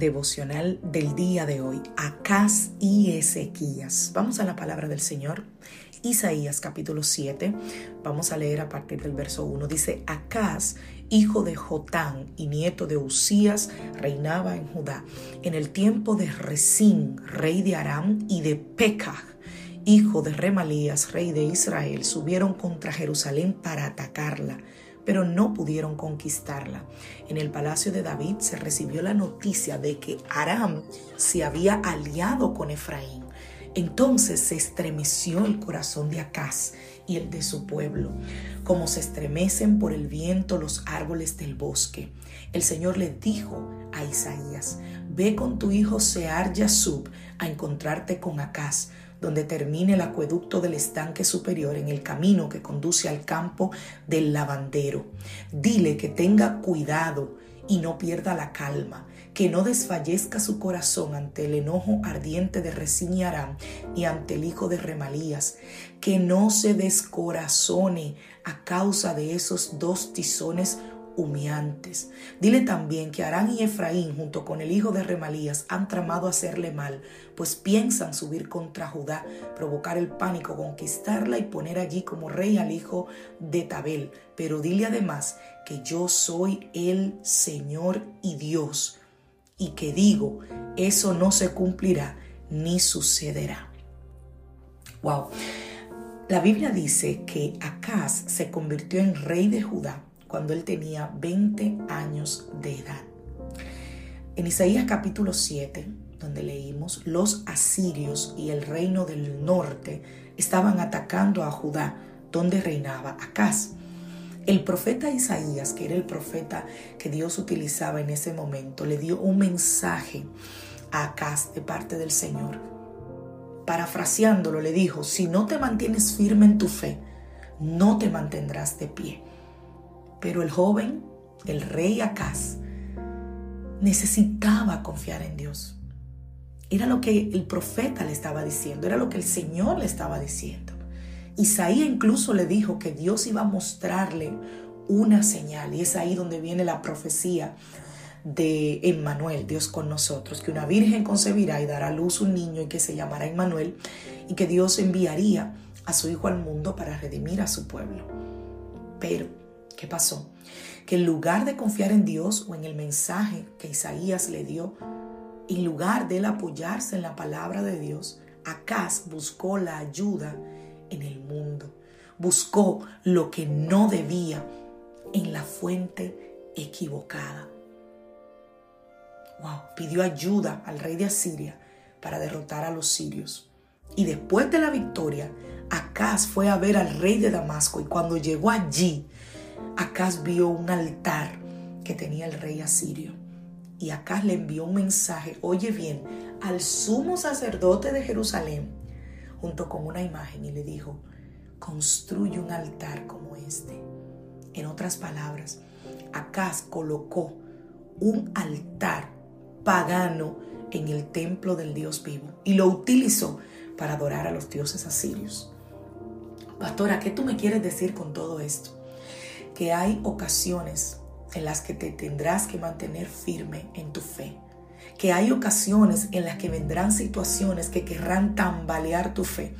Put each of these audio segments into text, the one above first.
Devocional del día de hoy, Acaz y Ezequías. Vamos a la palabra del Señor. Isaías capítulo 7, vamos a leer a partir del verso 1. Dice, Acaz, hijo de Jotán y nieto de Usías, reinaba en Judá. En el tiempo de Resín, rey de Aram, y de Pekah, hijo de Remalías, rey de Israel, subieron contra Jerusalén para atacarla pero no pudieron conquistarla. En el palacio de David se recibió la noticia de que Aram se había aliado con Efraín. Entonces se estremeció el corazón de Acaz y el de su pueblo, como se estremecen por el viento los árboles del bosque. El Señor le dijo a Isaías, ve con tu hijo Sear Yasub a encontrarte con Acaz, donde termine el acueducto del estanque superior en el camino que conduce al campo del lavandero. Dile que tenga cuidado y no pierda la calma, que no desfallezca su corazón ante el enojo ardiente de Resín y Aram y ante el hijo de Remalías, que no se descorazone a causa de esos dos tizones Dile también que Arán y Efraín, junto con el hijo de Remalías, han tramado hacerle mal, pues piensan subir contra Judá, provocar el pánico, conquistarla y poner allí como rey al hijo de Tabel. Pero dile además que yo soy el Señor y Dios, y que digo, eso no se cumplirá ni sucederá. Wow. La Biblia dice que Acaz se convirtió en rey de Judá cuando él tenía 20 años de edad. En Isaías capítulo 7, donde leímos, los asirios y el reino del norte estaban atacando a Judá, donde reinaba Acaz. El profeta Isaías, que era el profeta que Dios utilizaba en ese momento, le dio un mensaje a Acaz de parte del Señor. Parafraseándolo, le dijo, si no te mantienes firme en tu fe, no te mantendrás de pie. Pero el joven, el rey Acaz, necesitaba confiar en Dios. Era lo que el profeta le estaba diciendo, era lo que el Señor le estaba diciendo. Isaías incluso le dijo que Dios iba a mostrarle una señal y es ahí donde viene la profecía de Emmanuel, Dios con nosotros, que una virgen concebirá y dará a luz un niño y que se llamará Emmanuel y que Dios enviaría a su hijo al mundo para redimir a su pueblo. Pero ¿Qué pasó? Que en lugar de confiar en Dios o en el mensaje que Isaías le dio, en lugar de él apoyarse en la palabra de Dios, Acaz buscó la ayuda en el mundo. Buscó lo que no debía en la fuente equivocada. Wow, pidió ayuda al rey de Asiria para derrotar a los sirios. Y después de la victoria, Acaz fue a ver al rey de Damasco y cuando llegó allí, Acaz vio un altar que tenía el rey asirio. Y Acaz le envió un mensaje, oye bien, al sumo sacerdote de Jerusalén, junto con una imagen, y le dijo, construye un altar como este. En otras palabras, Acaz colocó un altar pagano en el templo del Dios vivo y lo utilizó para adorar a los dioses asirios. Pastora, ¿qué tú me quieres decir con todo esto? Que hay ocasiones en las que te tendrás que mantener firme en tu fe. Que hay ocasiones en las que vendrán situaciones que querrán tambalear tu fe.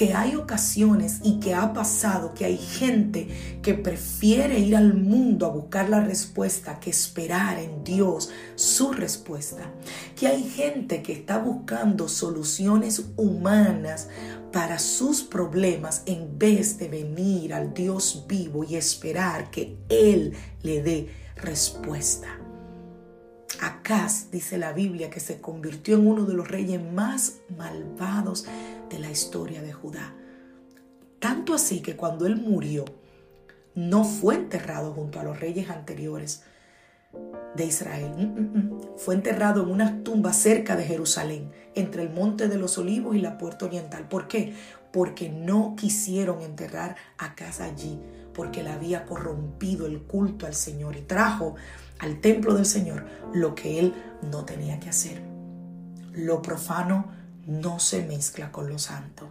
Que hay ocasiones y que ha pasado que hay gente que prefiere ir al mundo a buscar la respuesta que esperar en Dios su respuesta. Que hay gente que está buscando soluciones humanas para sus problemas en vez de venir al Dios vivo y esperar que Él le dé respuesta. Acaz, dice la Biblia, que se convirtió en uno de los reyes más malvados de la historia de Judá. Tanto así que cuando él murió, no fue enterrado junto a los reyes anteriores, de Israel. Mm, mm, mm. Fue enterrado en una tumba cerca de Jerusalén, entre el monte de los olivos y la puerta oriental. ¿Por qué? Porque no quisieron enterrar a casa allí, porque le había corrompido el culto al Señor y trajo al templo del Señor lo que él no tenía que hacer. Lo profano no se mezcla con lo santo.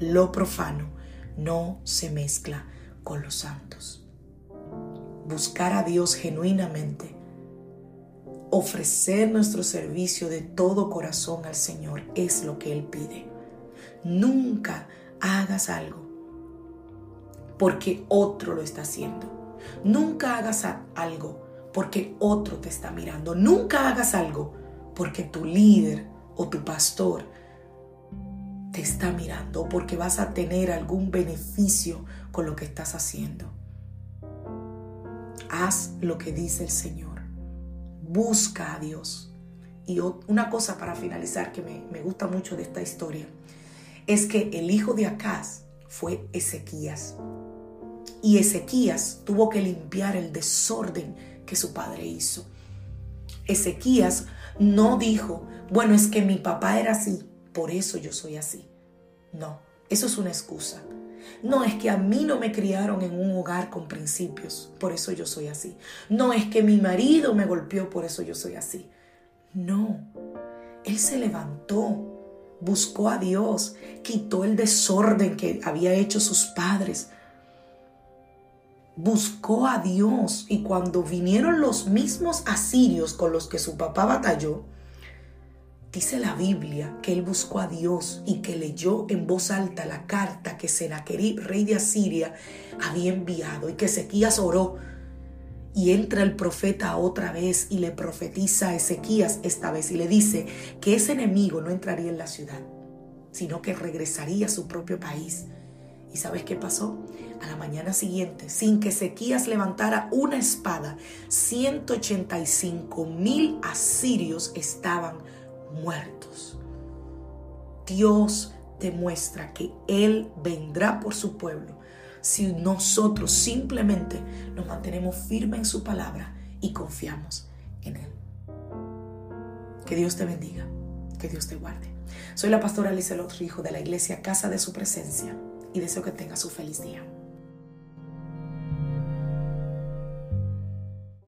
Lo profano no se mezcla con los santos buscar a Dios genuinamente, ofrecer nuestro servicio de todo corazón al Señor es lo que Él pide. Nunca hagas algo porque otro lo está haciendo. Nunca hagas algo porque otro te está mirando. Nunca hagas algo porque tu líder o tu pastor te está mirando o porque vas a tener algún beneficio con lo que estás haciendo. Haz lo que dice el Señor. Busca a Dios. Y una cosa para finalizar que me, gusta mucho de esta historia es que el hijo de Acaz fue Ezequías. Y Ezequías tuvo que limpiar el desorden que su padre hizo. Ezequías no dijo, bueno, es que mi papá era así, por eso yo soy así. No, eso es una excusa. No es que a mí no me criaron en un hogar con principios, por eso yo soy así. No es que mi marido me golpeó, por eso yo soy así. No, él se levantó, buscó a Dios, quitó el desorden que había hecho sus padres. Buscó a Dios y cuando vinieron los mismos asirios con los que su papá batalló, Dice la Biblia que él buscó a Dios y que leyó en voz alta la carta que Senaquerib, rey de Asiria, había enviado y que Ezequías oró. Y entra el profeta otra vez y le profetiza a Ezequías esta vez y le dice que ese enemigo no entraría en la ciudad, sino que regresaría a su propio país. ¿Y sabes qué pasó? A la mañana siguiente, sin que Ezequías levantara una espada, 185 mil asirios estaban muertos. Dios demuestra que Él vendrá por su pueblo si nosotros simplemente nos mantenemos firmes en su palabra y confiamos en Él. Que Dios te bendiga, que Dios te guarde. Soy la pastora Alice Hijo de la iglesia Casa de Su Presencia y deseo que tengas un feliz día.